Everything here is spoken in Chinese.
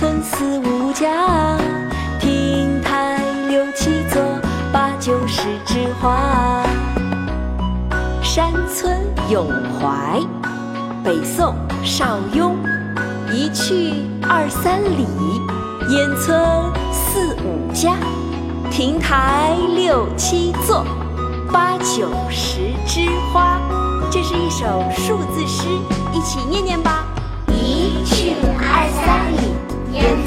村四五家，亭台六七座，八九十枝花。山村咏怀，北宋邵雍。一去二三里，烟村四五家，亭台六七座，八九十枝花。这是一首数字诗，一起念念